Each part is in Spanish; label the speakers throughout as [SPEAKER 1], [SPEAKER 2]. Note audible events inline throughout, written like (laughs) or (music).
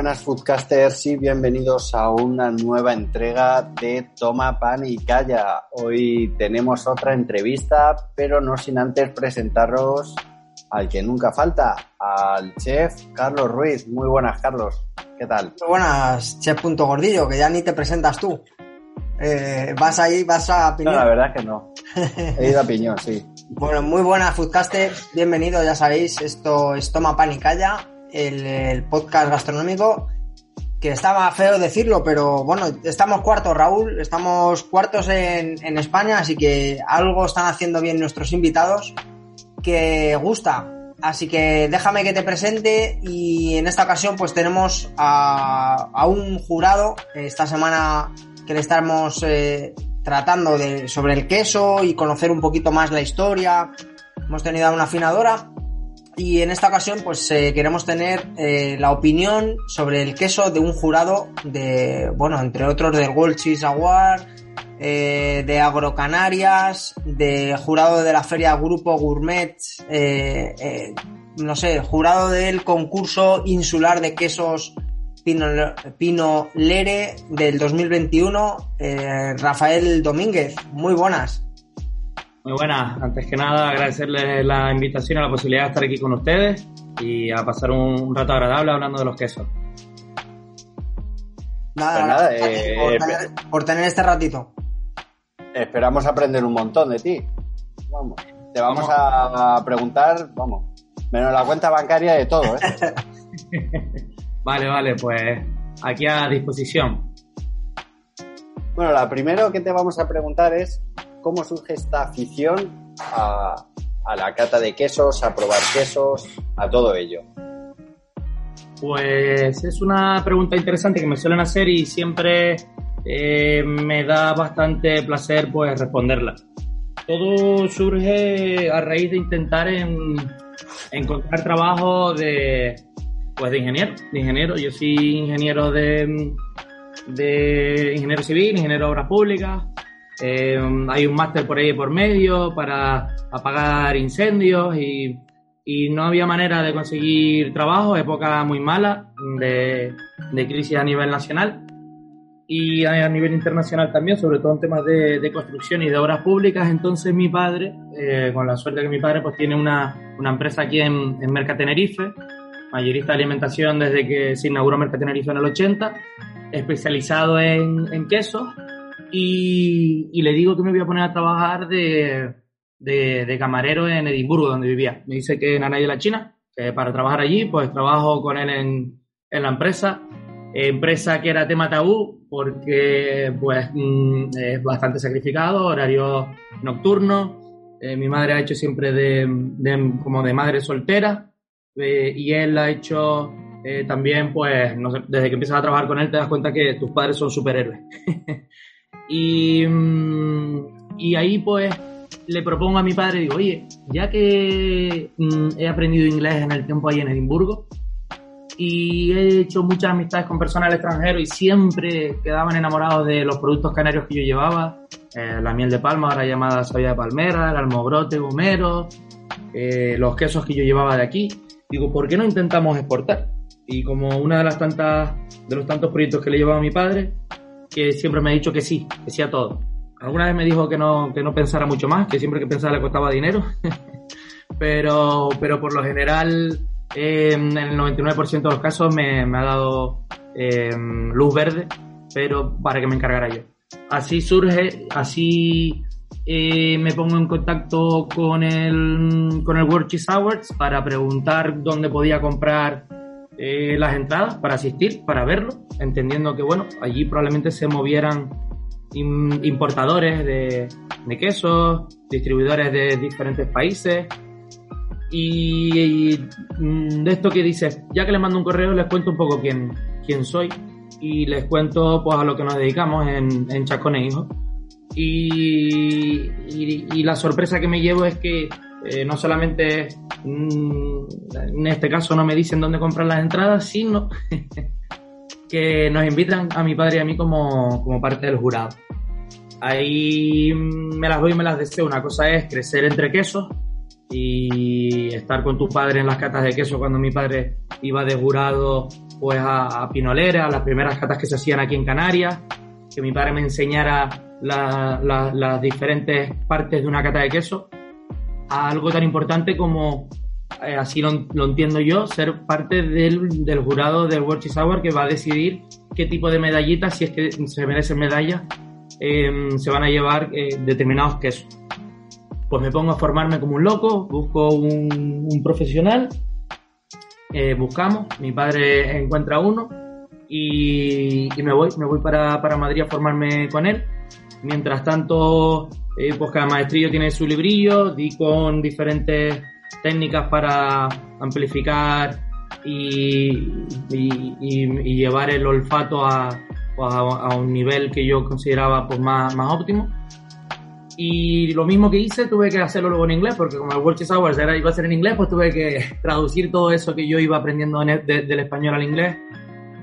[SPEAKER 1] Buenas foodcasters y bienvenidos a una nueva entrega de Toma Pan y Calla. Hoy tenemos otra entrevista, pero no sin antes presentaros al que nunca falta, al chef Carlos Ruiz. Muy buenas, Carlos. ¿Qué tal?
[SPEAKER 2] Muy buenas, chef Punto Gordillo, que ya ni te presentas tú. Eh, vas ahí, vas a
[SPEAKER 1] piñón. No, la verdad es que no. (laughs) He ido a piñón, sí.
[SPEAKER 2] Bueno, muy buenas, Foodcaster. Bienvenido, ya sabéis, esto es Toma Pan y Calla, el, podcast gastronómico. Que estaba feo decirlo, pero bueno, estamos cuartos, Raúl. Estamos cuartos en, en España, así que algo están haciendo bien nuestros invitados que gusta. Así que déjame que te presente y en esta ocasión pues tenemos a, un jurado esta semana que le estamos eh, tratando de, sobre el queso y conocer un poquito más la historia. Hemos tenido a una afinadora y en esta ocasión pues eh, queremos tener eh, la opinión sobre el queso de un jurado de, bueno, entre otros del World Cheese Award, eh, de Agrocanarias, de jurado de la feria Grupo Gourmet, eh, eh, no sé, jurado del concurso insular de quesos Pino, Pino Lere del 2021, Rafael Domínguez. Muy buenas.
[SPEAKER 3] Muy buenas. Antes que nada, agradecerles la invitación a la posibilidad de estar aquí con ustedes y a pasar un, rato agradable hablando de los quesos.
[SPEAKER 2] Nada, pues por tener este ratito.
[SPEAKER 1] Esperamos aprender un montón de ti. Vamos. Te vamos a preguntar, vamos, menos la cuenta bancaria de todo, ¿eh? (laughs)
[SPEAKER 3] vale, vale, pues aquí a disposición.
[SPEAKER 1] Bueno, la primero que te vamos a preguntar es cómo surge esta afición a, la cata de quesos, a probar quesos, a todo ello.
[SPEAKER 3] Pues es una pregunta interesante que me suelen hacer y siempre eh, me da bastante placer pues responderla. Todo surge a raíz de intentar encontrar trabajo de pues de ingeniero, ingeniero. Yo soy ingeniero de, de ingeniero civil, ingeniero de obras públicas. Eh, hay un máster por ahí por medio para apagar incendios y, y, no había manera de conseguir trabajo, época muy mala de, de crisis a nivel nacional y a nivel internacional también, sobre todo en temas de, construcción y de obras públicas. Entonces mi padre, eh, con la suerte que mi padre pues tiene una, una empresa aquí en, en Merca Tenerife, mayorista de alimentación desde que se inauguró Merca Tenerife en el 80, especializado en, en quesos y, y, le digo que me voy a poner a trabajar de, de, de, camarero en Edimburgo, donde vivía. Me dice que en Anay de la China, que para trabajar allí, pues trabajo con él en, en la empresa empresa que era tema tabú porque pues mm, es bastante sacrificado, horario nocturno. Eh, mi madre ha hecho siempre de, como de madre soltera eh, y él ha hecho eh, también pues no sé, desde que empiezas a trabajar con él te das cuenta que tus padres son superhéroes. (laughs) y, mm, y ahí pues le propongo a mi padre, digo, oye, ya que mm, he aprendido inglés en el tiempo ahí en Edimburgo, y he hecho muchas amistades con personas del extranjero y siempre quedaban enamorados de los productos canarios que yo llevaba. Eh, la miel de palma, ahora llamada soya de palmera, el almogrote gomero, eh, los quesos que yo llevaba de aquí. Digo, ¿por qué no intentamos exportar? Y como una de las tantas, de los tantos proyectos que le llevaba a mi padre, que siempre me ha dicho que sí, que sí a todo. Alguna vez me dijo que no, que no pensara mucho más, que siempre que pensaba le costaba dinero. (laughs) pero, pero por lo general eh, en el 99% de los casos me, ha dado eh, luz verde, pero para que me encargara yo. Así surge, así eh, me pongo en contacto con el, con el World Cheese Awards para preguntar dónde podía comprar las entradas para asistir, para verlo, entendiendo que, bueno, allí probablemente se movieran importadores de, de quesos, distribuidores de diferentes países, y, mm, de esto que dices, ya que les mando un correo, les cuento un poco quién, quién soy y les cuento pues a lo que nos dedicamos en, en Chacone Hijo. Y, y, la sorpresa que me llevo es que eh, no solamente mm, en este caso no me dicen dónde comprar las entradas, sino (laughs) que nos invitan a mi padre y a mí como, como parte del jurado. Ahí mm, me las doy y me las deseo. Una cosa es crecer entre quesos y estar con tu padre en las catas de queso cuando mi padre iba de jurado pues a, a Pinolera, a las primeras catas que se hacían aquí en Canarias, que mi padre me enseñara las diferentes partes de una cata de queso, a algo tan importante como, eh, así lo, entiendo yo, ser parte del, del jurado del World Cheese Hour que va a decidir qué tipo de medallitas, si es que se merecen medallas, em, se van a llevar eh, determinados quesos. Pues me pongo a formarme como un loco, busco un, profesional, eh, buscamos, mi padre encuentra uno y, me voy, me voy para, para, Madrid a formarme con él. Mientras tanto, eh, pues cada maestrillo tiene su librillo, di con diferentes técnicas para amplificar y, y, llevar el olfato pues, a, a, un nivel que yo consideraba pues, más, más óptimo. Y lo mismo que hice, tuve que hacerlo luego en inglés, porque como el Chess Hours era, iba a ser en inglés, pues tuve que (laughs) traducir todo eso que yo iba aprendiendo en del español al inglés.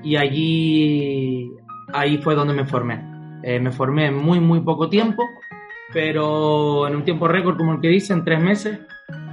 [SPEAKER 3] Y allí, ahí fue donde me formé. Eh, me formé en muy, muy poco tiempo, pero en un tiempo récord, como el que dice, en tres meses,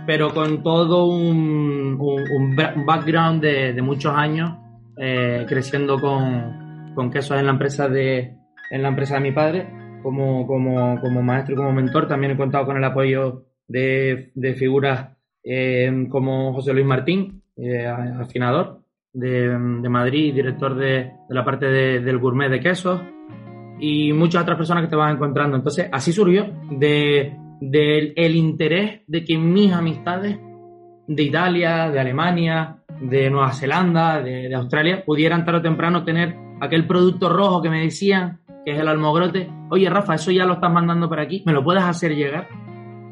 [SPEAKER 3] pero con todo un, un, background de, de, muchos años, eh, creciendo con, con quesos en la empresa de, en la empresa de mi padre como, como, como maestro y como mentor. También he contado con el apoyo de, de figuras eh, como José Luis Martín, eh, afinador de, de, Madrid, director de, de la parte del gourmet de quesos y muchas otras personas que te vas encontrando. Entonces, así surgió de, del el interés de que mis amistades de Italia, de Alemania, de Nueva Zelanda, de, de Australia, pudieran tarde o temprano tener aquel producto rojo que me decían que es el almogrote, oye Rafa, eso ya lo estás mandando para aquí, ¿me lo puedes hacer llegar?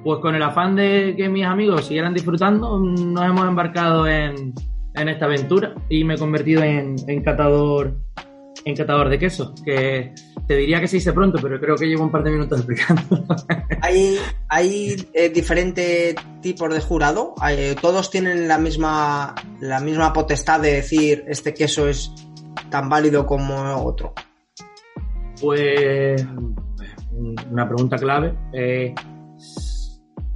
[SPEAKER 3] Pues con el afán de que mis amigos siguieran disfrutando, nos hemos embarcado en, en esta aventura y me he convertido en, en catador en catador de queso, que te diría que se hice pronto, pero creo que llevo un par de minutos explicando. (laughs)
[SPEAKER 2] ¿Hay, hay eh, diferentes tipos de jurado? Eh, ¿Todos tienen la misma, la misma potestad de decir este queso es tan válido como otro?
[SPEAKER 3] Pues una pregunta clave. Eh,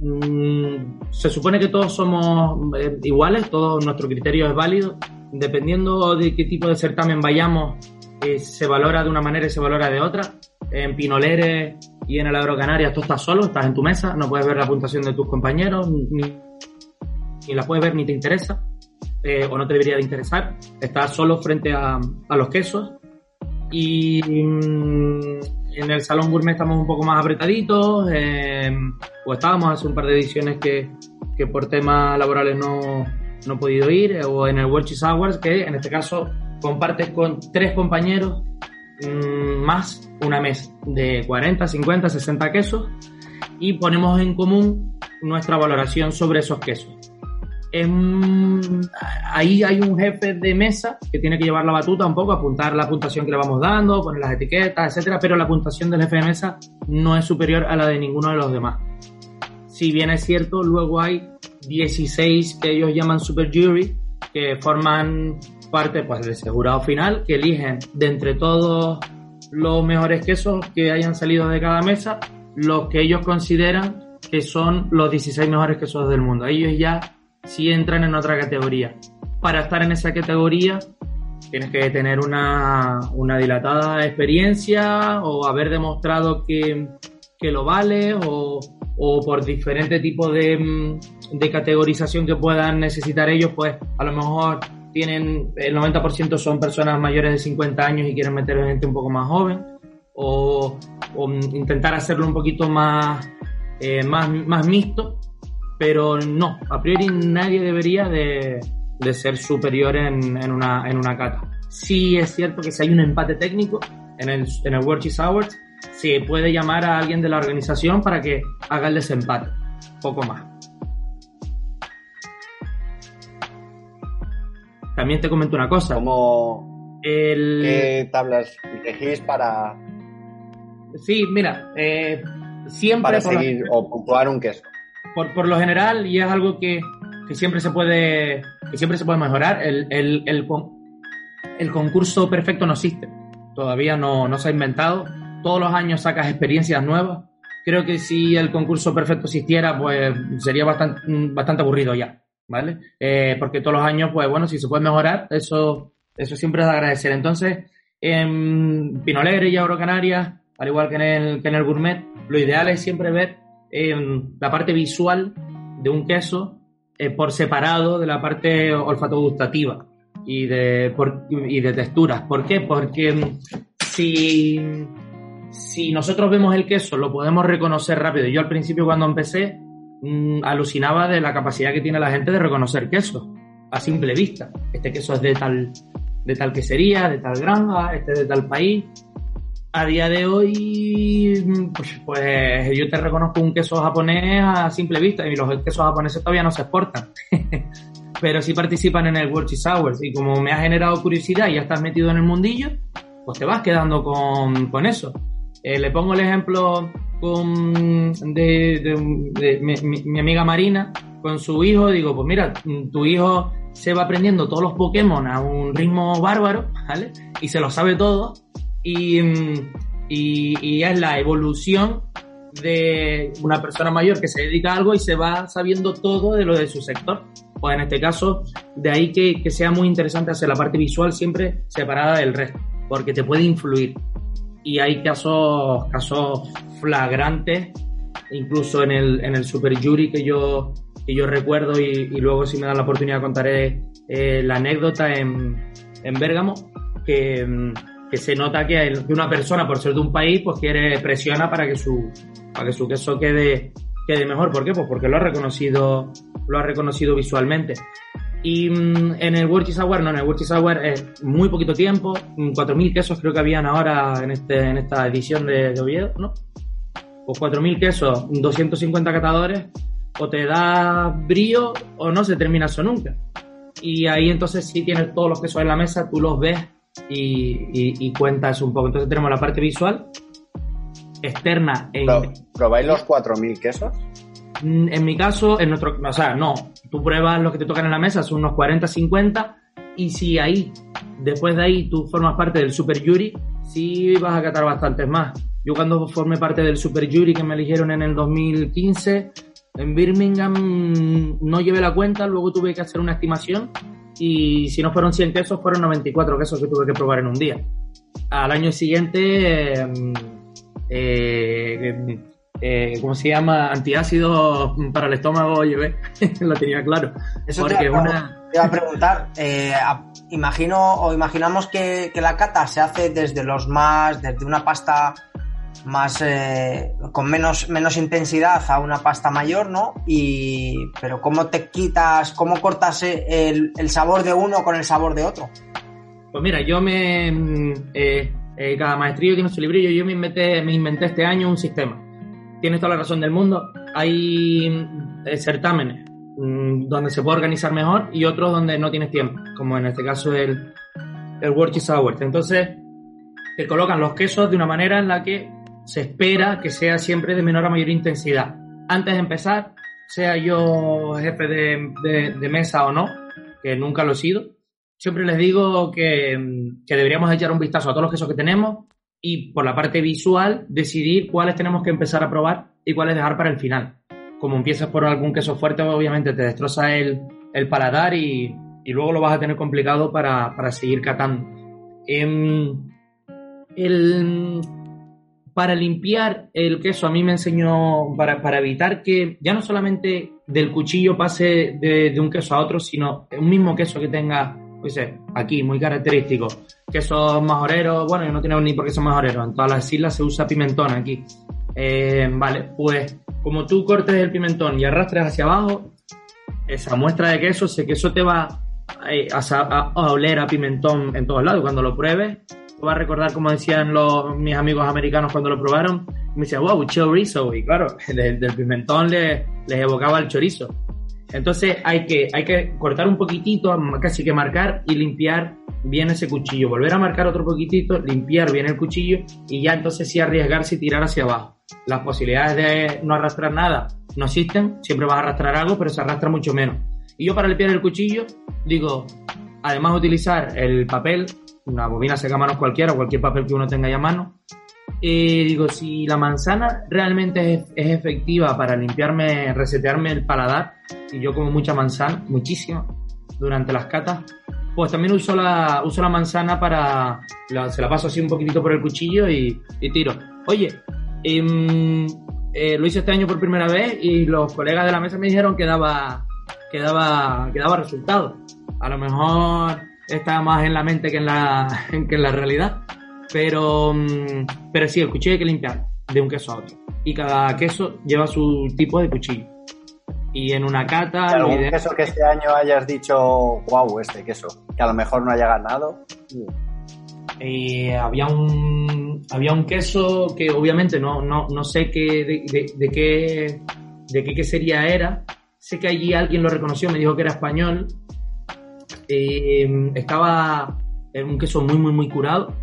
[SPEAKER 3] mm, se supone que todos somos iguales, todo nuestro criterio es válido. Dependiendo de qué tipo de certamen vayamos, eh, se valora de una manera y se valora de otra. En Pinoleres y en el Agrocanaria tú estás solo, estás en tu mesa, no puedes ver la puntuación de tus compañeros, ni, ni la puedes ver ni te interesa, o no te debería de interesar. Estás solo frente a, a los quesos y mm, en el Salón Gourmet estamos un poco más apretaditos, eh, o estábamos hace un par de ediciones que, que por temas laborales no, no, he podido ir, eh, o en el World Cheese Awards, que en este caso compartes con tres compañeros mmm, más una mesa de 40, 50, 60 quesos y ponemos en común nuestra valoración sobre esos quesos ahí hay un jefe de mesa que tiene que llevar la batuta un poco, apuntar la puntuación que le vamos dando, poner las etiquetas, etcétera, pero la puntuación del jefe de mesa no es superior a la de ninguno de los demás. Si bien es cierto, luego hay 16 que ellos llaman super jury, que forman parte pues, del jurado final, que eligen de entre todos los mejores quesos que hayan salido de cada mesa, los que ellos consideran que son los 16 mejores quesos del mundo. Ellos ya si entran en otra categoría. Para estar en esa categoría tienes que tener una, una dilatada experiencia o haber demostrado que, que lo vale o, o, por diferente tipo de, de categorización que puedan necesitar ellos, pues a lo mejor tienen el 90% son personas mayores de 50 años y quieren meter gente un poco más joven o, o intentar hacerlo un poquito más, eh, más, más mixto pero no, a priori nadie debería de, de ser superior en, en, una, en una cata. Sí es cierto que si hay un empate técnico en el, en el World Cheese Awards, se puede llamar a alguien de la organización para que haga el desempate, poco más. También te comento una cosa.
[SPEAKER 1] ¿Cómo, el... ¿Qué tablas elegís para...?
[SPEAKER 3] Sí, mira, eh, siempre...
[SPEAKER 1] Para seguir o puntuar un queso
[SPEAKER 3] por, por lo general, y es algo que, que, siempre se puede, que siempre se puede mejorar, el, el, el, el concurso perfecto no existe. Todavía no, no se ha inventado. Todos los años sacas experiencias nuevas. Creo que si el concurso perfecto existiera, pues sería bastante, bastante aburrido ya, ¿vale? Eh, porque todos los años, pues bueno, si se puede mejorar, eso Eso siempre es de agradecer. Entonces, en Pinolegre y Auro Canarias, al igual que en el, que en el gourmet, lo ideal es siempre ver em, la parte visual de un queso eh, por separado de la parte olfato gustativa y de, y de texturas. ¿Por qué? Porque em, si, si nosotros vemos el queso, lo podemos reconocer rápido. Yo al principio cuando empecé mm, alucinaba de la capacidad que tiene la gente de reconocer queso a simple vista. Este queso es de tal, de tal quesería, de tal granja, este es de tal país. A día de hoy, pues, pues, yo te reconozco un queso japonés a simple vista y los quesos japoneses todavía no se exportan. (laughs) Pero sí participan en el World Cheese Hours y como me ha generado curiosidad y ya estás metido en el mundillo, pues te vas quedando con, con eso. Eh, le pongo el ejemplo con, de, mi, amiga Marina con su hijo. Digo, pues mira, tu hijo se va aprendiendo todos los Pokémon a un ritmo bárbaro. Y se lo sabe todo. Y, y, es la evolución de una persona mayor que se dedica a algo y se va sabiendo todo de lo de su sector. Pues en este caso, de ahí que, que sea muy interesante hacer la parte visual siempre separada del resto, porque te puede influir y hay casos, casos flagrantes, incluso en el, en el Super Jury que yo, que yo recuerdo y, luego si me dan la oportunidad contaré eh, la anécdota en, en Bérgamo, que, que se nota que, una persona por ser de un país pues quiere presiona para que su, para que su queso quede, quede mejor. ¿Por qué? Pues porque lo ha reconocido, lo ha reconocido visualmente. Y mm, en el Cheese Hour, no, en el Cheese Hour es muy poquito tiempo, 4.000 mm, quesos creo que habían ahora en, este, en esta edición de, Oviedo, ¿no? Pues 4.000 quesos, 250 catadores, o te da brío o no se termina eso nunca. Y ahí entonces sí tienes todos los quesos en la mesa, tú los ves y, y, cuentas un poco. Entonces tenemos la parte visual, externa e...
[SPEAKER 1] ¿Probáis los 4.000 quesos?
[SPEAKER 3] Mm, en mi caso, en nuestro, o sea, no, tú pruebas lo que te tocan en la mesa, son unos 40, 50, y si ahí, después de ahí, tú formas parte del Super Jury, sí vas a catar bastantes más. Yo cuando formé parte del Super Jury que me eligieron en el 2015, en Birmingham no llevé la cuenta, luego tuve que hacer una estimación y si no fueron 100 quesos, fueron 94 quesos que tuve que probar en un día. Al año siguiente, em, eh, eh, ¿cómo se llama? Antiácido para el estómago, llevé, (laughs) lo tenía claro.
[SPEAKER 2] Eso Porque te, iba, una... te iba a preguntar, eh, imagino o imaginamos que, la cata se hace desde los más, desde una pasta más eh, con menos, menos intensidad a una pasta mayor, ¿no? Y pero cómo te quitas, cómo cortas el, el sabor de uno con el sabor de otro.
[SPEAKER 3] Pues mira, yo me mm, eh, cada maestrillo tiene su librillo, yo me inventé, me inventé este año un sistema tienes toda la razón del mundo. Hay eh, certámenes mm, donde se puede organizar mejor y otros donde no tienes tiempo, como en este caso el, el World Cheese Entonces, te colocan los quesos de una manera en la que se espera que sea siempre de menor a mayor intensidad. Antes de empezar, sea yo jefe de, de, mesa o no, que nunca lo he sido, siempre les digo que, que deberíamos echar un vistazo a todos los quesos que tenemos y por la parte visual decidir cuáles tenemos que empezar a probar y cuáles dejar para el final. Como empiezas por algún queso fuerte, obviamente te destroza el, el paladar y, y, luego lo vas a tener complicado para, para seguir catando. Em, el, para limpiar el queso a mí me enseñó, para, para, evitar que ya no solamente del cuchillo pase de, de un queso a otro, sino un mismo queso que tenga pues aquí, muy característico. Quesos majoreros, bueno, yo no tengo ni por qué son majoreros, en todas las islas se usa pimentón aquí. Eh, vale, pues como tú cortes el pimentón y arrastres hacia abajo, esa muestra de queso, ese queso te va eh, a, oler a pimentón en todos lados. Cuando lo pruebes, te va a recordar como decían los, mis amigos americanos cuando lo probaron. Me decían, wow, chorizo. Y claro, (laughs) del, pimentón les evocaba el chorizo. Entonces hay que, hay que cortar un poquitito, casi que marcar y limpiar bien ese cuchillo. Volver a marcar otro poquitito, limpiar bien el cuchillo y ya entonces sí arriesgarse y tirar hacia abajo. Las posibilidades de no arrastrar nada no existen, siempre vas a arrastrar algo, pero se arrastra mucho menos. Y yo para limpiar el cuchillo digo, además de utilizar el papel, una bobina seca manos cualquiera, cualquier papel que uno tenga ya a mano, eh, digo, si la manzana realmente es, efectiva para limpiarme, resetearme el paladar, y yo como mucha manzana, muchísima, durante las catas, pues también uso la, uso la manzana para, se la paso así un poquitito por el cuchillo y, tiro. Oye, em, eh, lo hice este año por primera vez y los colegas de la mesa me dijeron que daba, que daba, que daba resultado. A lo mejor está más en la mente que en la, (laughs) que en la realidad. Pero, mm, pero sí, el cuchillo hay que limpiar de un queso a otro. Y cada queso lleva su tipo de cuchillo y en una cata.
[SPEAKER 1] ¿Algún queso que este año hayas dicho, wow, este queso, que a lo mejor no haya ganado?
[SPEAKER 3] Eh, había un había un queso que obviamente no, no, no sé qué, de, qué de qué quesería era. Sé que allí alguien lo reconoció, me dijo que era español. Eh, estaba en un queso muy muy muy curado.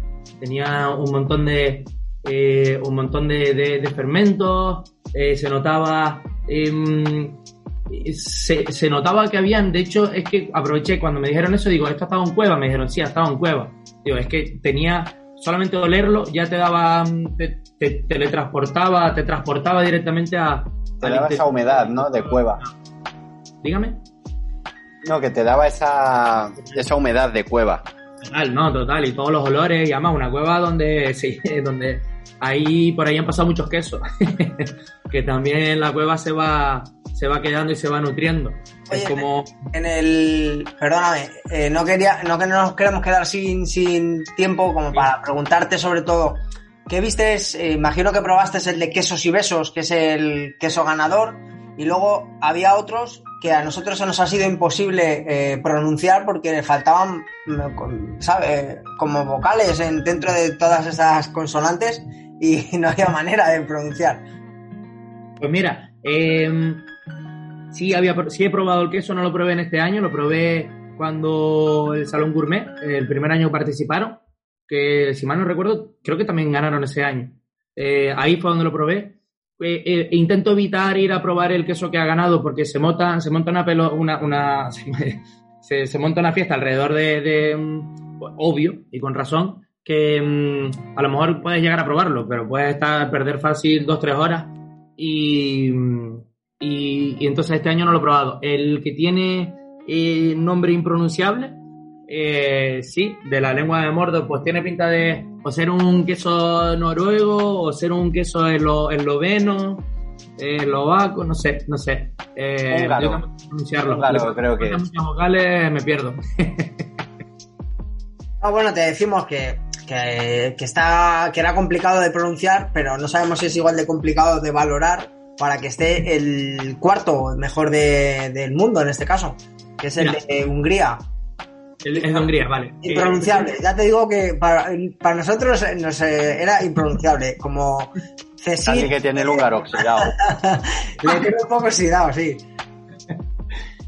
[SPEAKER 3] Tenía un montón de eh, un montón de, fermentos. se notaba em, se, se, notaba que habían, de hecho, es que aproveché cuando me dijeron eso, digo, esto ha estado en cueva, me dijeron, sí, ha estado en cueva. Digo, es que tenía, solamente olerlo, ya te daba, te, te teletransportaba, te transportaba directamente a...
[SPEAKER 1] Te daba esa humedad, ¿no? De cueva.
[SPEAKER 3] Dígame.
[SPEAKER 1] No, que te daba esa, esa humedad de cueva.
[SPEAKER 3] Total, no, total, y todos los olores, y además una cueva donde, (laughs) sí, donde ahí, por ahí han pasado muchos quesos, (laughs) que también la cueva se va, se va quedando y se va nutriendo. es como...
[SPEAKER 2] En el... Perdóname, eh, no quería, no que no nos queremos quedar sin, sin tiempo como para preguntarte sobre todo, ¿qué viste? Eh, imagino que probaste el de quesos y besos, que es el queso ganador, y luego había otros que a nosotros se nos ha sido imposible eh, pronunciar porque faltaban, ¿sabes? Como vocales en, dentro de todas esas consonantes y (laughs) no había manera de pronunciar.
[SPEAKER 3] Pues mira, eh, Sí, había, sí he probado el queso, no lo probé en este año, lo probé cuando el Salón Gourmet, el primer año participaron, que si mal no recuerdo, creo que también ganaron ese año. Eh, ahí fue donde lo probé. Eh, eh, intento evitar ir a probar el queso que ha ganado porque se monta, se monta una, pelo, una, una (laughs) se, monta una fiesta alrededor de, obvio y con razón que mm, a lo mejor puedes llegar a probarlo, pero puedes estar perder fácil dos tres horas y y, entonces este año no lo he probado. El que tiene eh, nombre impronunciable, sí, de la lengua de Mordor, pues tiene pinta de o ser un queso noruego o ser un queso esloveno, eh, eslovaco, no sé, no sé. Eh,
[SPEAKER 1] pronunciarlo. creo que.
[SPEAKER 3] Muchas vocales me pierdo. (laughs)
[SPEAKER 2] ah, bueno, te decimos que, que, que, está, que era complicado de pronunciar, pero no sabemos si es igual de complicado de valorar para que esté el cuarto mejor del mundo en este caso, que es el de Hungría.
[SPEAKER 3] El, de Hungría, vale.
[SPEAKER 2] Impronunciable. Ya te digo que para, nosotros nos, era impronunciable. Como
[SPEAKER 1] Cecil. Así que tiene el húngaro oxidado. (laughs)
[SPEAKER 2] Le tiene un poco oxidado, sí.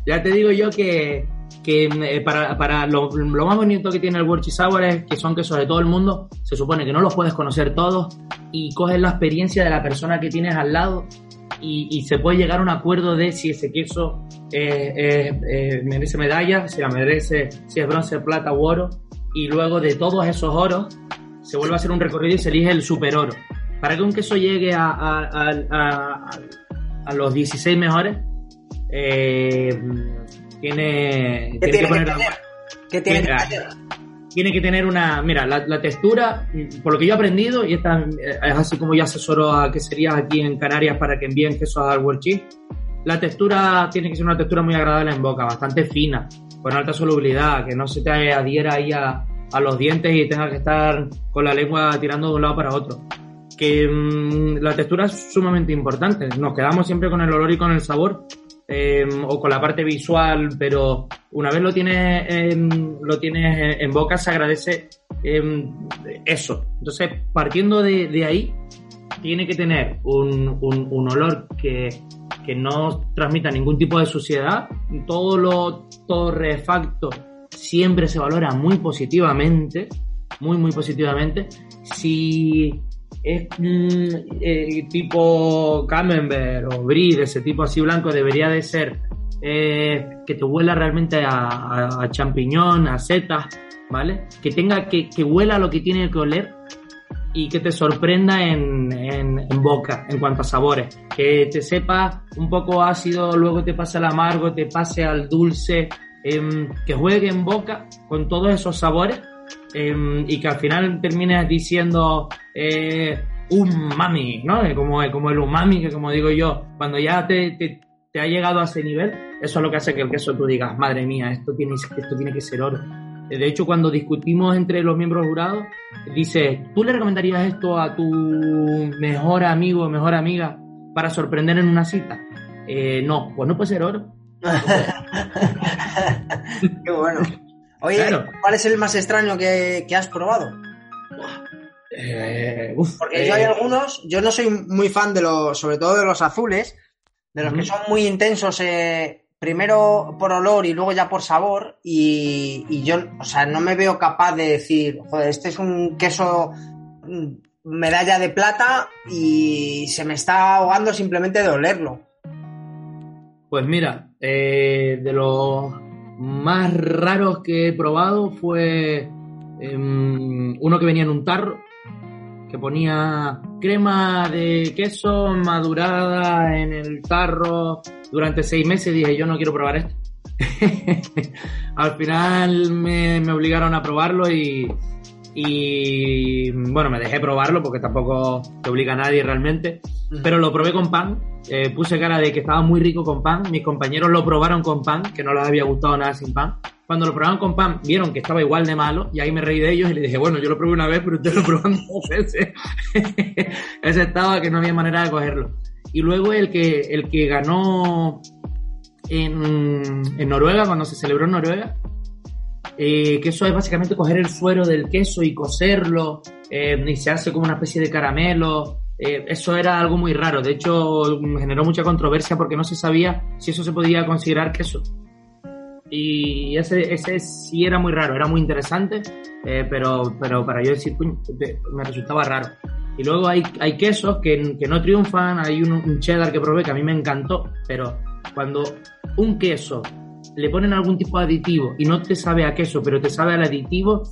[SPEAKER 3] Ya te digo yo que, eh, para, lo, más bonito que tiene el World Sour es que son quesos de todo el mundo. Se supone que no los puedes conocer todos y coges la experiencia de la persona que tienes al lado y, se puede llegar a un acuerdo de si ese queso eh, eh, eh, merece medalla, si la merece, si es bronce, plata u oro, y luego de todos esos oros se vuelve a hacer un recorrido y se elige el super oro. Para que un queso llegue a, a, a, los 16 mejores, tiene, tiene, que poner...
[SPEAKER 2] ¿Qué tiene que
[SPEAKER 3] tiene que tener una, mira, la, textura, por lo que yo he aprendido, y esta es así como yo asesoro a que sería aquí en Canarias para que envíen quesos al World Cheese, la textura tiene que ser una textura muy agradable en boca, bastante fina, con alta solubilidad, que no se te adhiera ahí a, los dientes y tengas que estar con la lengua tirando de un lado para otro. Que mm, la textura es sumamente importante. Nos quedamos siempre con el olor y con el sabor, Em, o con la parte visual, pero una vez lo tienes, lo en boca se agradece em, eso. Entonces, partiendo de, ahí, tiene que tener un, un, olor que, que, no transmita ningún tipo de suciedad. Todo lo torrefacto siempre se valora muy positivamente, muy, muy positivamente. Si es mm, eh, tipo Camembert o Brie, ese tipo así blanco, debería de ser eh, que te huela realmente a, champiñón, a setas, ¿vale? Que tenga, que, que huela lo que tiene que oler y que te sorprenda en, en, boca en cuanto a sabores. Que te sepa un poco ácido, luego te pase al amargo, te pase al dulce, em, que juegue en boca con todos esos sabores em, y que al final termines diciendo eh, umami, ¿no? Como, como el umami, que como digo yo, cuando ya te, te, te, ha llegado a ese nivel, eso es lo que hace que el queso tú digas, madre mía, esto tiene, esto tiene que ser oro. De hecho, cuando discutimos entre los miembros jurados, dice, ¿tú le recomendarías esto a tu mejor amigo o mejor amiga para sorprender en una cita? Eh, no, pues no puede ser oro. (laughs)
[SPEAKER 2] Qué bueno. Oye, claro. ¿cuál es el más extraño que, que has probado?
[SPEAKER 3] Eh, uf,
[SPEAKER 2] Porque
[SPEAKER 3] eh,
[SPEAKER 2] yo hay algunos, yo no soy muy fan de los, sobre todo de los azules, de los uh -huh. que son muy intensos, eh, primero por olor y luego ya por sabor, y, y, yo, o sea, no me veo capaz de decir, joder, este es un queso mm, medalla de plata y se me está ahogando simplemente de olerlo.
[SPEAKER 3] Pues mira, eh, de los más raros que he probado fue um, uno que venía en un tarro, que ponía crema de queso madurada en el tarro durante seis meses. Dije, yo no quiero probar esto. (laughs) Al final me, me, obligaron a probarlo y, y bueno, me dejé probarlo porque tampoco te obliga a nadie realmente. Pero lo probé con pan, eh, puse cara de que estaba muy rico con pan. Mis compañeros lo probaron con pan, que no les había gustado nada sin pan. Cuando lo probaron con pan, vieron que estaba igual de malo y ahí me reí de ellos y les dije, bueno, yo lo probé una vez, pero ustedes lo probaron (laughs) dos veces. (laughs) Ese estaba que no había manera de cogerlo. Y luego el que, el que ganó en, en Noruega, cuando se celebró en Noruega, eh, que eso es básicamente coger el suero del queso y cocerlo, eh, y se hace como una especie de caramelo. Eh, eso era algo muy raro. De hecho, generó mucha controversia porque no se sabía si eso se podía considerar queso. Y ese, ese sí era muy raro, era muy interesante, eh, pero, pero para yo decir, me resultaba raro. Y luego hay, hay quesos que, que no triunfan, hay un, un cheddar que probé que a mí me encantó, pero cuando un queso le ponen algún tipo de aditivo y no te sabe a queso, pero te sabe al aditivo,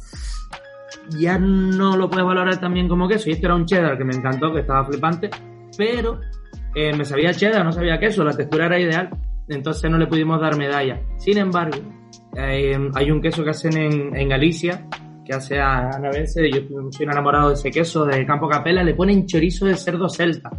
[SPEAKER 3] ya no lo puedes valorar también como queso. Y este era un cheddar que me encantó, que estaba flipante, pero eh, me sabía cheddar, no sabía queso, la textura era ideal, entonces no le pudimos dar medalla. Sin embargo, eh, hay un queso que hacen en, en Galicia, que hace a, a veces, yo soy enamorado de ese queso de Campo Capela, le ponen chorizo de cerdo celta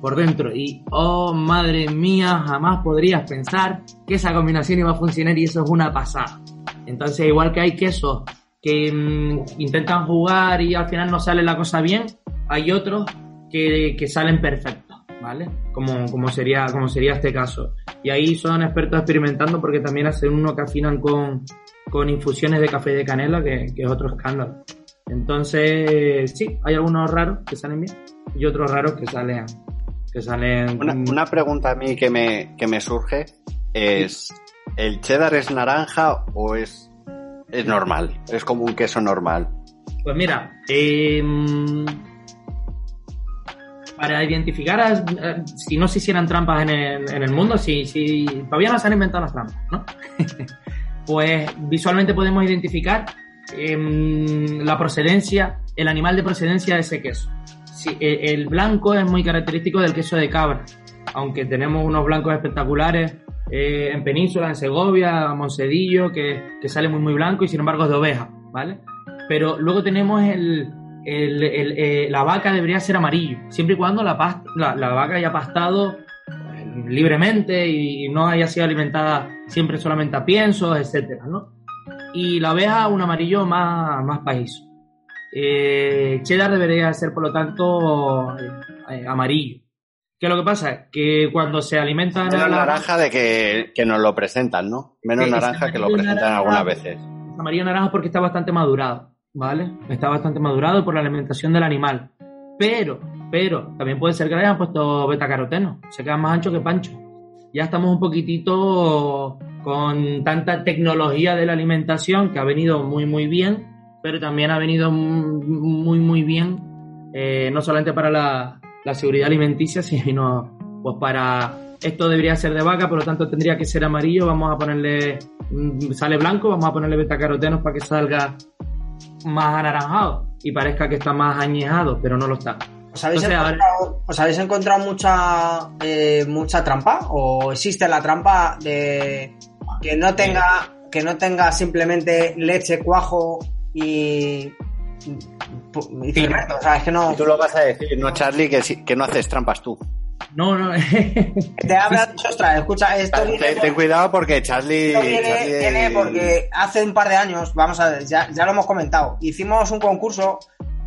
[SPEAKER 3] por dentro. Y, oh, madre mía, jamás podrías pensar que esa combinación iba a funcionar y eso es una pasada. Entonces, igual que hay quesos que mmm, intentan jugar y al final no sale la cosa bien, hay otros que, que salen perfectos, ¿vale? Como, como, sería, como sería este caso. Y ahí son expertos experimentando porque también hacen uno que afinan con, con infusiones de café de canela, que, que es otro escándalo. Entonces, sí, hay algunos raros que salen bien y otros raros que salen que salen...
[SPEAKER 1] Una, una, pregunta a mí que me, que me surge es, ¿el cheddar es naranja o es, es normal? Es como un queso normal.
[SPEAKER 3] Pues mira, eh, para identificar, a, eh, si no se hicieran trampas en el, mundo, si, todavía no se han inventado las trampas, ¿no? (laughs) pues visualmente podemos identificar eh, la procedencia, el animal de procedencia de ese queso sí, el blanco es muy característico del queso de cabra, aunque tenemos unos blancos espectaculares eh, en Península, en Segovia, Monsedillo, que, que, sale muy muy blanco y sin embargo es de oveja, ¿vale? Pero luego tenemos el, el, el eh, la vaca debería ser amarillo, siempre y cuando la, pasta, la, la vaca haya pastado eh, libremente y no haya sido alimentada siempre solamente a piensos, etcétera, ¿no? Y la oveja un amarillo más, más pajizo. Eh, cheddar debería ser, por lo tanto, eh, amarillo. ¿Qué es lo que pasa? Que cuando se alimentan...
[SPEAKER 1] Menos la... naranja de que, que, nos lo presentan, ¿no? Menos que naranja que lo presentan naranja, algunas veces.
[SPEAKER 3] Amarillo naranja porque está bastante madurado, ¿vale? Está bastante madurado por la alimentación del animal. Pero, pero, también puede ser que le hayan puesto beta-caroteno. Se quedan más ancho que pancho. Ya estamos un poquitito con tanta tecnología de la alimentación que ha venido muy, muy bien pero también ha venido muy, muy bien, eh, no solamente para la, la, seguridad alimenticia, sino pues para esto debería ser de vaca, por lo tanto tendría que ser amarillo, vamos a ponerle, sale blanco, vamos a ponerle betacarotenos para que salga más anaranjado y parezca que está más añejado, pero no lo está.
[SPEAKER 2] ¿Os habéis, Entonces, encontrado. ¿os habéis encontrado, mucha, eh, mucha trampa? ¿O existe la trampa de que no tenga que no tenga simplemente leche, cuajo y. y fermento. O sea, es que no.
[SPEAKER 1] Tú lo vas a decir, no, Charlie, que, sí- que no haces trampas tú.
[SPEAKER 3] No, no. (laughs)
[SPEAKER 2] Te hablas, ostras, escucha, esto viene
[SPEAKER 1] Ten, ten cuidado porque Charlie.
[SPEAKER 2] esto viene,
[SPEAKER 1] Charlie-
[SPEAKER 2] viene porque hace un par de años, vamos a ver, ya, ya lo hemos comentado, hicimos un concurso,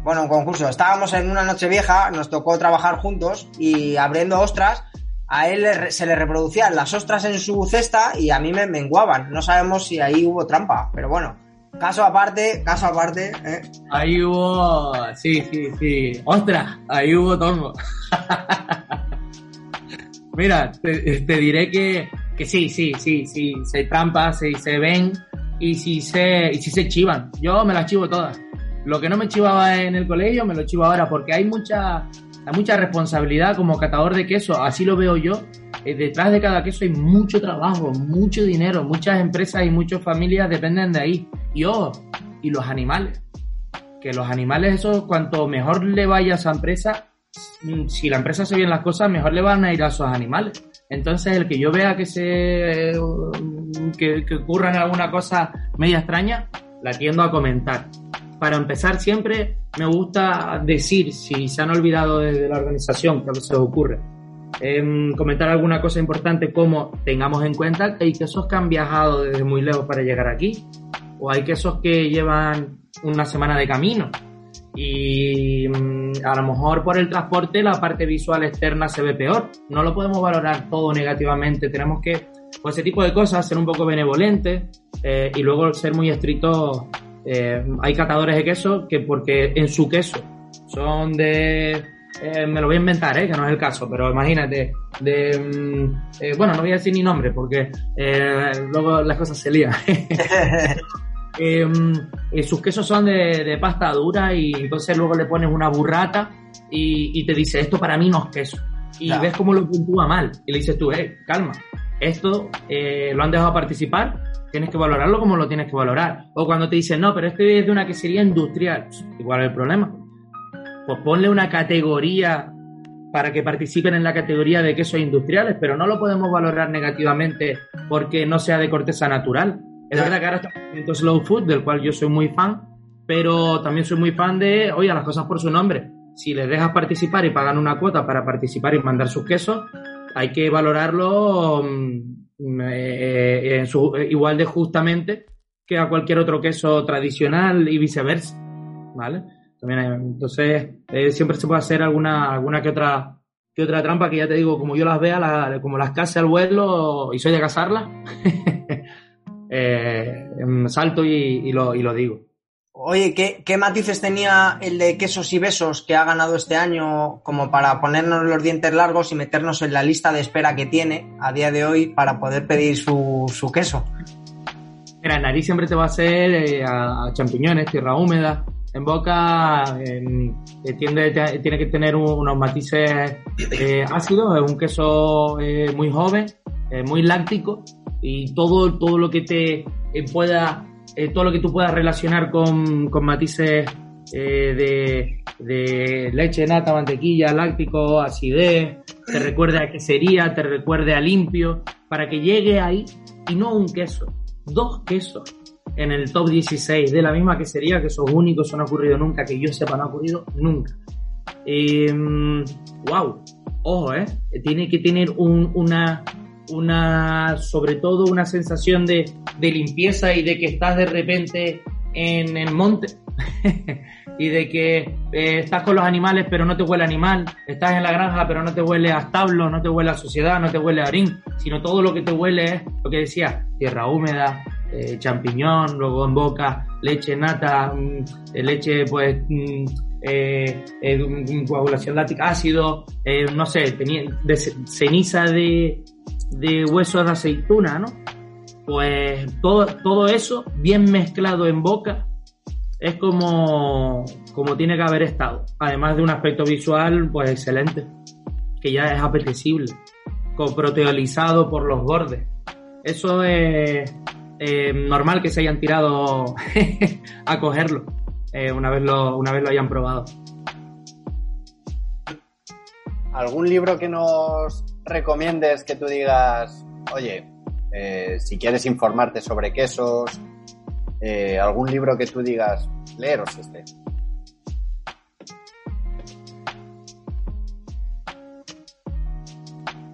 [SPEAKER 2] bueno, un concurso, estábamos en una noche vieja, nos tocó trabajar juntos y abriendo ostras, a él se le reproducían las ostras en su cesta y a mí me menguaban. No sabemos si ahí hubo trampa, pero bueno, caso aparte, caso aparte, ¿eh?
[SPEAKER 3] Ahí hubo. Sí, sí, sí. ¡Ostras! Ahí hubo tongo. (laughs) Mira, te, diré que, que sí, sí, sí, sí. Se trampas, sí, se ven y si se, y si se chivan. Yo me las chivo todas. Lo que no me chivaba en el colegio, me lo chivo ahora porque hay mucha, hay mucha responsabilidad como catador de queso. Así lo veo yo. Eh, detrás de cada queso hay mucho trabajo, mucho dinero. Muchas empresas y muchas familias dependen de ahí. Y ojo, y los animales que los animales, eso, cuanto mejor le vaya a esa empresa, mm, si la empresa hace bien las cosas, mejor le van a ir a esos animales. Entonces, el que yo vea que se que, que ocurra en alguna cosa media extraña, la tiendo a comentar. Para empezar, siempre me gusta decir, si se han olvidado desde la organización, que a veces ocurre, em, comentar alguna cosa importante como tengamos en cuenta que hay quesos que han viajado desde muy lejos para llegar aquí, o hay quesos que llevan una semana de camino y mm, a lo mejor por el transporte la parte visual externa se ve peor. No lo podemos valorar todo negativamente, tenemos que, por ese tipo de cosas, ser un poco benevolentes eh, y luego ser muy estrictos. Eh, hay catadores de queso que porque en su queso son de... eh, me lo voy a inventar, eh, que no es el caso, pero imagínate, de... mm, eh, bueno, no voy a decir ni nombre porque eh, luego las cosas se lían. (laughs) Eh, eh, sus quesos son de, de pasta dura y entonces luego le pones una burrata y, y te dice, esto para mí no es queso. Y
[SPEAKER 2] Ya.
[SPEAKER 3] ves cómo lo puntúa mal. Y le dices tú, eh, calma, esto lo han dejado participar, tienes que valorarlo como lo tienes que valorar. O cuando te dicen, no, pero este es de una quesería industrial, igual es el problema. Pues ponle una categoría para que participen en la categoría de quesos industriales, pero no lo podemos valorar negativamente porque no sea de corteza natural. Es verdad que ahora está el slow food, del cual yo soy muy fan, pero también soy muy fan de, oye, las cosas por su nombre. Si les dejas participar y pagan una cuota para participar y mandar sus quesos, hay que valorarlo mm, eh, su- eh, igual de justamente que a cualquier otro queso tradicional y viceversa, ¿vale? Entonces, eh, siempre se puede hacer alguna, alguna que otra que otra trampa que ya te digo, como yo las vea, la- como las case al vuelo y soy de cazarlas, (laughs) eh, em, salto y lo, y lo digo.
[SPEAKER 2] Oye, ¿qué, ¿qué matices tenía el de quesos y besos que ha ganado este año como para ponernos los dientes largos y meternos en la lista de espera que tiene a día de hoy para poder pedir su, su queso?
[SPEAKER 3] Mira, nariz siempre te va a hacer eh, a, champiñones, tierra húmeda. En boca eh, tiende, tiene que tener un- unos matices eh, ácidos, es un queso eh, muy joven, eh, muy láctico y todo, todo lo que te pueda, eh, todo lo que tú puedas relacionar con, con matices eh, de, leche, nata, mantequilla, láctico, acidez, te recuerde a quesería, te recuerde a limpio, para que llegue ahí y no un queso, dos quesos en el top 16 de la misma quesería, que esos únicos, no ha ocurrido nunca, que yo sepa, no ha ocurrido nunca. wow, ojo, ¿eh? Tiene que tener un- una, una, sobre todo una sensación de, de limpieza y de que estás de repente en el monte. (laughs) y de que eh, estás con los animales pero no te huele animal, estás en la granja pero no te huele a establo, no te huele a sociedad, no te huele a orín, sino todo lo que te huele es lo que decía, tierra húmeda, eh, champiñón, luego en boca, leche nata, mm, eh, leche pues mm, mm, coagulación láctica, ácido, no sé, de ce- ceniza de, de hueso de aceituna, ¿no? Pues todo, todo eso bien mezclado en boca es como, como tiene que haber estado. Además de un aspecto visual, pues excelente, que ya es apetecible, proteolizado por los bordes. Eso es eh, normal que se hayan tirado (laughs) a cogerlo eh, una, vez lo, una vez lo hayan probado.
[SPEAKER 1] ¿Algún libro que nos recomiendes que tú digas, oye, Eh, si quieres informarte sobre quesos, eh, algún libro que tú digas, leeros este.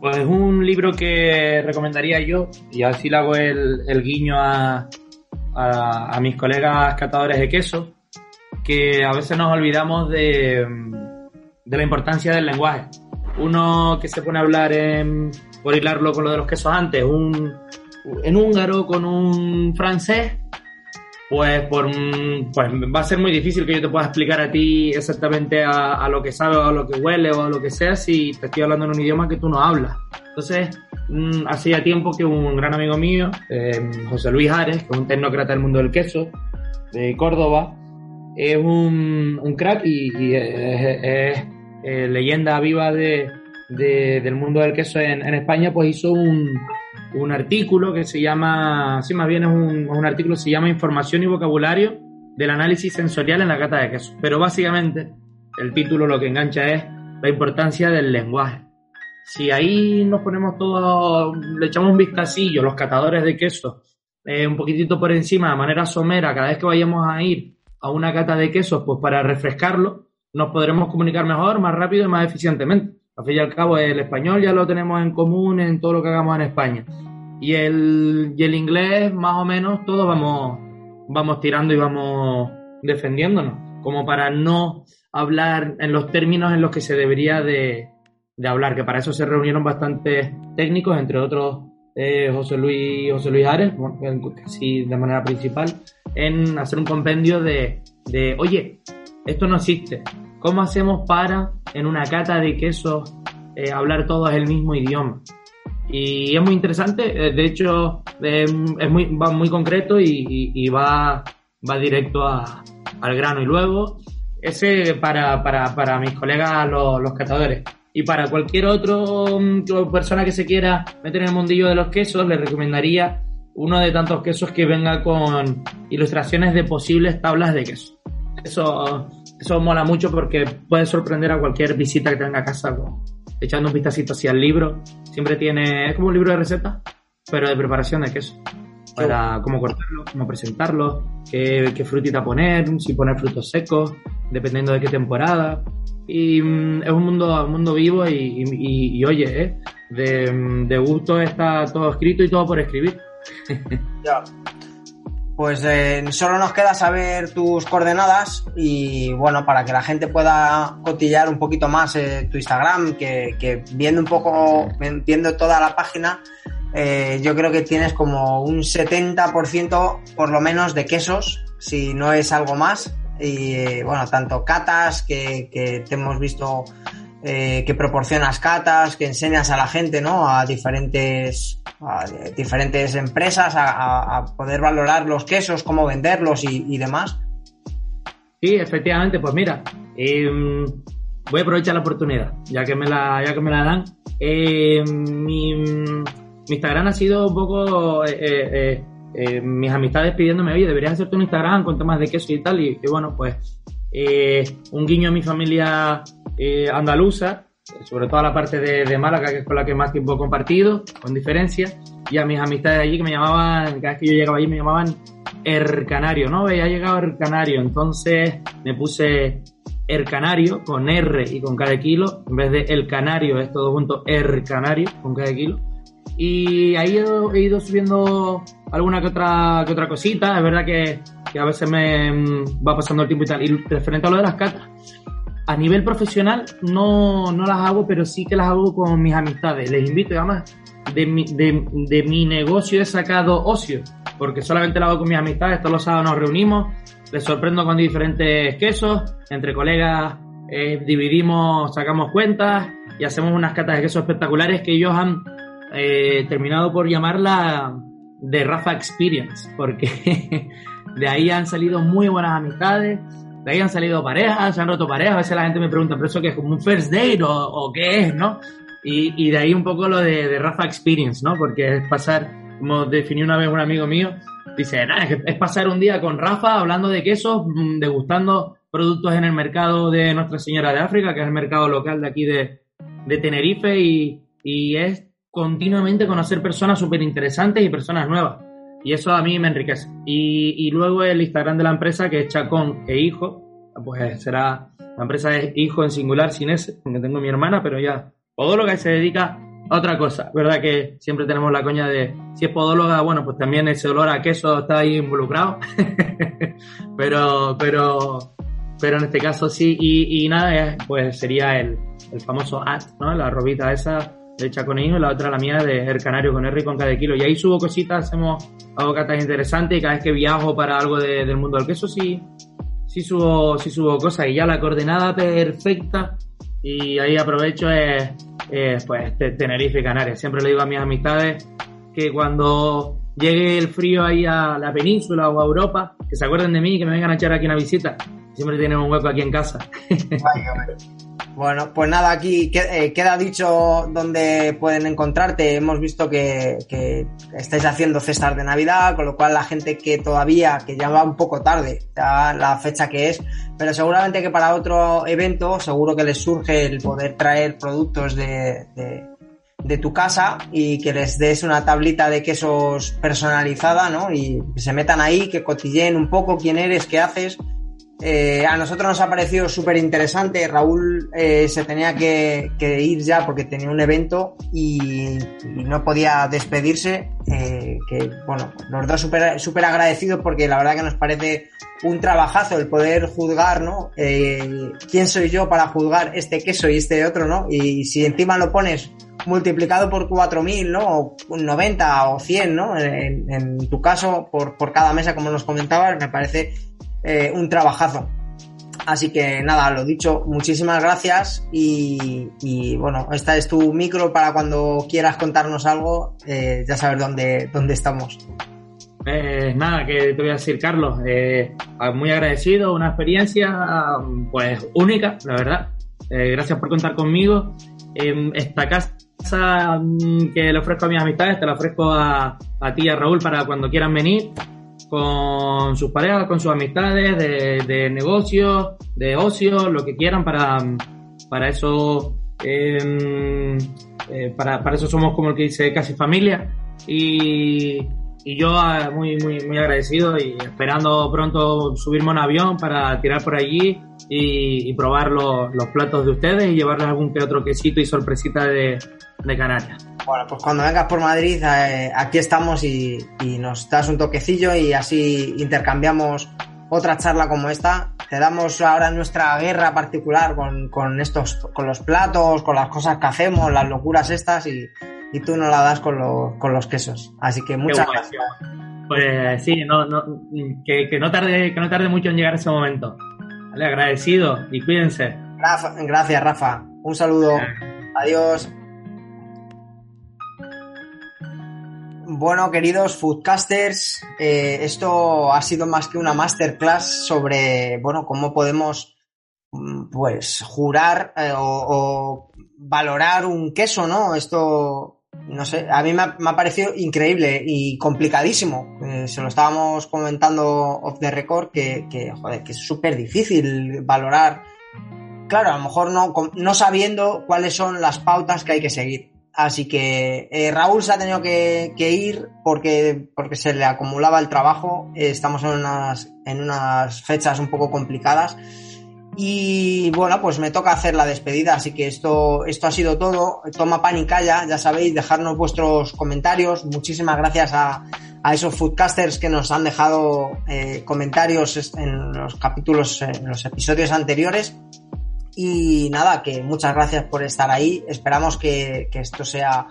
[SPEAKER 3] Pues un libro que recomendaría yo, y así le hago el, guiño a, a, mis colegas catadores de queso, que a veces nos olvidamos de, de la importancia del lenguaje. Uno que se pone a hablar en, por hilarlo con lo de los quesos antes, un, en húngaro con un francés, pues, por, pues va a ser muy difícil que yo te pueda explicar a ti exactamente a, lo que sabe o a lo que huele o a lo que sea si te estoy hablando en un idioma que tú no hablas. Entonces, mm, hacía tiempo que un gran amigo mío, eh, José Luis Ares, que es un tecnócrata del mundo del queso, de Córdoba, es un, un crack y, es, leyenda viva de, del mundo del queso en, en España, pues hizo un, un artículo que se llama, sí, más bien es un, un artículo que se llama Información y vocabulario del análisis sensorial en la cata de queso. Pero básicamente el título lo que engancha es la importancia del lenguaje. Si ahí nos ponemos todos, le echamos un vistacillo, los catadores de queso, eh, un poquitito por encima, de manera somera, cada vez que vayamos a ir a una cata de quesos, pues para refrescarlo, nos podremos comunicar mejor, más rápido y más eficientemente. Al fin y al cabo, el español ya lo tenemos en común en todo lo que hagamos en España. Y el, y el inglés, más o menos, todos vamos, vamos tirando y vamos defendiéndonos, como para no hablar en los términos en los que se debería de, de hablar, que para eso se reunieron bastantes técnicos, entre otros eh, José Luis José Luis Ares, casi de manera principal, en hacer un compendio de, de, oye, esto no existe, ¿Cómo hacemos para, en una cata de quesos, eh, hablar todos el mismo idioma? Y es muy interesante, eh, de hecho, es muy, va muy concreto y, va, va directo al grano. Y luego, ese para, para, para mis colegas los, los catadores. Y para cualquier otro mm, persona que se quiera meter en el mundillo de los quesos, le recomendaría uno de tantos quesos que venga con ilustraciones de posibles tablas de queso. Eso eso mola mucho porque puede sorprender a cualquier visita que tenga a casa echando un vistacito hacia el libro. Siempre tiene, es como un libro de recetas, pero de preparación de queso. Para cómo cortarlo, cómo presentarlo, qué, qué frutita poner, si poner frutos secos, dependiendo de qué temporada. Y mm, es un mundo, un mundo vivo y, y, oye, ¿eh? de, de gusto está todo escrito y todo por escribir.
[SPEAKER 2] Ya. (laughs) Pues eh, solo nos queda saber tus coordenadas y bueno, para que la gente pueda cotillar un poquito más eh, tu Instagram, que, viendo un poco, viendo toda la página, eh, yo creo que tienes como un 70% por lo menos de quesos, si no es algo más. Y bueno, tanto catas que, que te hemos visto eh, que proporcionas catas, que enseñas a la gente, ¿no? A diferentes, diferentes empresas a, poder valorar los quesos, cómo venderlos y, demás.
[SPEAKER 3] Sí, efectivamente, pues mira, em, voy a aprovechar la oportunidad, ya que me la, ya que me la dan. Em, mi, Instagram ha sido un poco eh, eh, mis amistades pidiéndome, oye, deberías hacerte un Instagram con temas de queso y tal, y bueno, pues un guiño a mi familia eh, andaluza, sobre todo a la parte de, Málaga, que es con la que más tiempo he compartido, con diferencia, y a mis amistades allí que me llamaban, cada vez que yo llegaba allí me llamaban Er Canario, ¿no? Ya ha llegado Er Canario, entonces me puse Er Canario con R y con cada kilo, en vez de El Canario, es todo junto Er Canario con cada kilo. Y ahí he, ido subiendo alguna que otra, que otra cosita, es verdad que, que a veces me mm, va pasando el tiempo y tal. Y referente a lo de las catas, a nivel profesional no, no las hago, pero sí que las hago con mis amistades. Les invito, además, de mi, de, mi negocio he sacado ocio, porque solamente lo hago con mis amistades. Todos los sábados nos reunimos, les sorprendo con diferentes quesos, entre colegas eh, dividimos, sacamos cuentas y hacemos unas catas de quesos espectaculares que ellos han eh, terminado por llamarla de Rafa Experience, porque (laughs) de ahí han salido muy buenas amistades de ahí han salido parejas, se han roto parejas, a veces la gente me pregunta, ¿pero eso qué es como un first date o, qué es, no? Y, y, de ahí un poco lo de, de, Rafa Experience, ¿no? Porque es pasar, como definió una vez un amigo mío, dice, es, es pasar un día con Rafa hablando de quesos, mm, degustando productos en el mercado de Nuestra Señora de África, que es el mercado local de aquí de, de Tenerife, y, y es continuamente conocer personas súper interesantes y personas nuevas. Y eso a mí me enriquece. Y, y, luego el Instagram de la empresa, que es Chacón e Hijo, pues será, la empresa es Hijo en singular, sin ese, porque tengo mi hermana, pero ya, podóloga y se dedica a otra cosa. ¿Verdad que siempre tenemos la coña de, si es podóloga, bueno, pues también ese olor a queso está ahí involucrado. (laughs) pero, pero, pero en este caso sí. Y, y nada, pues sería el, el famoso at, ¿no? La robita esa hecha con ellos, la otra la mía de El Canario con R con cada kilo. Y ahí subo cositas, hacemos abocatas interesantes y cada vez que viajo para algo de, del mundo del queso sí, sí subo, sí subo cosas y ya la coordenada perfecta y ahí aprovecho es, es pues Tenerife y Canarias. Siempre le digo a mis amistades que cuando llegue el frío ahí a la península o a Europa, que se acuerden de mí y que me vengan a echar aquí una visita. Siempre tienen un hueco aquí en casa.
[SPEAKER 2] Bueno, pues nada, aquí eh, queda dicho dónde pueden encontrarte. Hemos visto que, estáis haciendo cestas de Navidad, con lo cual la gente que todavía, que ya va un poco tarde, ya la fecha que es, pero seguramente que para otro evento, seguro que les surge el poder traer productos de, de, de tu casa y que les des una tablita de quesos personalizada, ¿no? Y que se metan ahí, que cotilleen un poco quién eres, qué haces eh, a nosotros nos ha parecido súper interesante. Raúl eh, se tenía que, ir ya porque tenía un evento y, no podía despedirse. Eh, que bueno, los dos súper super agradecidos porque la verdad que nos parece un trabajazo el poder juzgar, ¿no? ¿Quién soy yo para juzgar este queso y este otro, ¿no? Y si encima lo pones multiplicado por 4.000, ¿no? O 90 o 100, ¿no? En, en tu caso, por, por cada mesa, como nos comentabas, me parece eh, un trabajazo. Así que nada, lo dicho, muchísimas gracias y, bueno, esta es tu micro para cuando quieras contarnos algo, eh, ya sabes dónde, dónde estamos.
[SPEAKER 3] Eh, nada, que te voy a decir, Carlos, eh, muy agradecido, una experiencia pues única, la verdad. Gracias por contar conmigo. esta casa mm, que le ofrezco a mis amistades, te la ofrezco a, a ti y a Raúl para cuando quieran venir con sus parejas, con sus amistades, de, de negocios, de ocio, lo que quieran para, para eso, eh, eh, para, para eso somos como el que dice casi familia. Y, y yo ah, muy, muy, muy agradecido y esperando pronto subirme a un avión para tirar por allí y, y probar los, los platos de ustedes y llevarles algún que otro quesito y sorpresita de, de Canarias.
[SPEAKER 2] Bueno, pues cuando vengas por Madrid, eh, aquí estamos y, y, nos das un toquecillo y así intercambiamos otra charla como esta. Te damos ahora nuestra guerra particular con, con estos, con los platos, con las cosas que hacemos, las locuras estas y, y tú nos la das con, lo, con los quesos. Así que muchas gracias.
[SPEAKER 3] Pues sí, no, no, que, que, no tarde, que no tarde mucho en llegar ese momento. Vale, agradecido y cuídense.
[SPEAKER 2] Rafa, gracias, Rafa. Un saludo. Adiós. Bueno, queridos foodcasters, eh, esto ha sido más que una masterclass sobre, bueno, cómo podemos, pues, jurar eh, o, o, valorar un queso, ¿no? Esto, no sé, a mí me ha, parecido increíble y complicadísimo. Eh, se lo estábamos comentando off the record que, que que es súper difícil valorar. Claro, a lo mejor no, no sabiendo cuáles son las pautas que hay que seguir. Así que eh, Raúl se ha tenido que, que, ir porque, porque se le acumulaba el trabajo. Eh, estamos en unas, en unas fechas un poco complicadas. Y bueno, pues me toca hacer la despedida, así que esto, esto ha sido todo. Toma pan y calla, ya sabéis, dejarnos vuestros comentarios. Muchísimas gracias a, a esos foodcasters que nos han dejado eh, comentarios en los capítulos, en los episodios anteriores. Y nada, que muchas gracias por estar ahí. Esperamos que, que esto sea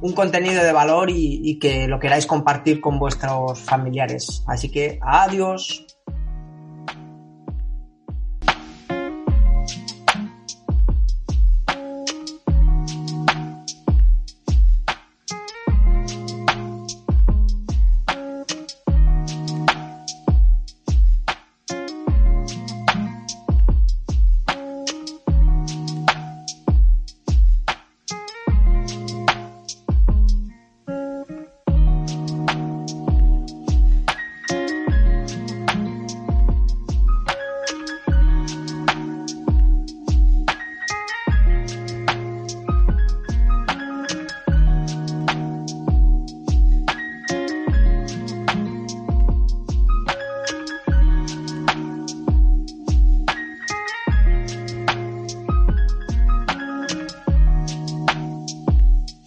[SPEAKER 2] un contenido de valor y, y, que lo queráis compartir con vuestros familiares. Así que adiós.